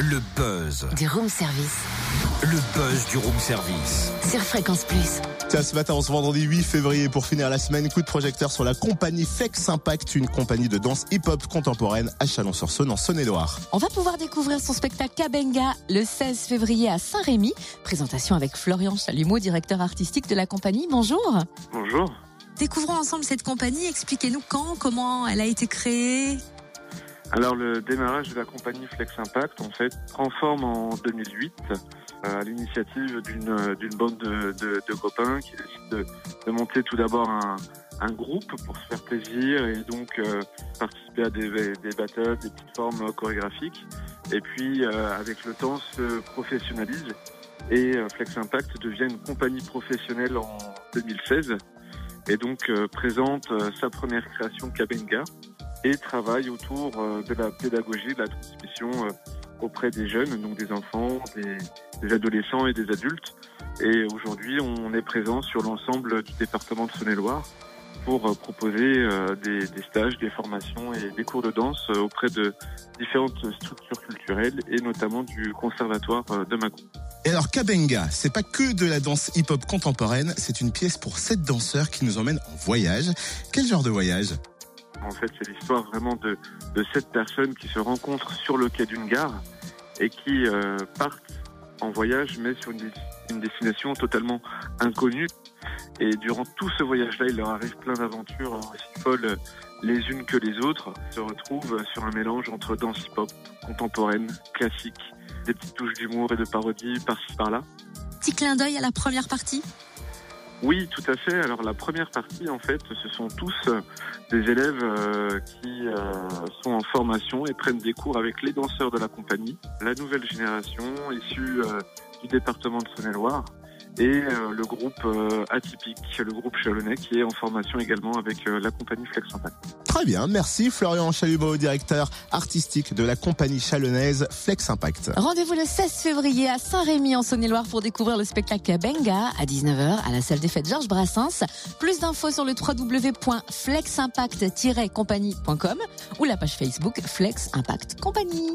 Le buzz. Du room service. Le buzz du room service. Sur Fréquence Plus. Tiens, ce matin, ce vendredi 8 février, pour finir la semaine, coup de projecteur sur la compagnie Flex Impact, une compagnie de danse hip-hop contemporaine à Chalon-sur-Saône, en Saône-et-Loire. On va pouvoir découvrir son spectacle Kabenga le 16 février à Saint-Rémy. Présentation avec Florian Chalumeau, directeur artistique de la compagnie. Bonjour. Bonjour. Découvrons ensemble cette compagnie. Expliquez-nous quand, comment elle a été créée. Alors le démarrage de la compagnie Flex Impact, en fait, prend forme en 2008 euh, à l'initiative d'une d'une bande de, de, copains qui décident de, de monter tout d'abord un, un, groupe pour se faire plaisir et donc euh, participer à des, des battles, des petites formes chorégraphiques. Et puis euh, avec le temps se professionnalise et euh, Flex Impact devient une compagnie professionnelle en 2016 et donc euh, présente sa première création Kabenga et travaille autour de la pédagogie, de la transmission auprès des jeunes, donc des enfants, des, adolescents et des adultes. Et aujourd'hui, on est présent sur l'ensemble du département de Saône-et-Loire pour proposer des, stages, des formations et des cours de danse auprès de différentes structures culturelles et notamment du conservatoire de Macon. Et alors Kabenga, c'est pas que de la danse hip-hop contemporaine, c'est une pièce pour sept danseurs qui nous emmènent en voyage. Quel genre de voyage? En fait, c'est l'histoire vraiment de, de sept personnes qui se rencontrent sur le quai d'une gare et qui euh, partent en voyage, mais sur une, une, destination totalement inconnue. Et durant tout ce voyage-là, il leur arrive plein d'aventures aussi folles les unes que les autres. Se retrouvent sur un mélange entre danse hip-hop contemporaine, classique, des petites touches d'humour et de parodie par-ci par-là. Petit clin d'œil à la première partie oui, tout à fait. Alors la première partie, en fait, ce sont tous des élèves euh, qui euh, sont en formation et prennent des cours avec les danseurs de la compagnie, la nouvelle génération issue euh, du département de Saône-et-Loire et le groupe atypique, le groupe chalonnais qui est en formation également avec la compagnie Flex Impact. Très bien, merci Florian Chalumeau, directeur artistique de la compagnie chalonnaise Flex Impact. Rendez-vous le 16 février à Saint-Rémy en Saône-et-Loire pour découvrir le spectacle Benga à 19h à la salle des fêtes Georges Brassens. Plus d'infos sur le www.fleximpact-compagnie.com ou la page Facebook Flex Impact Compagnie.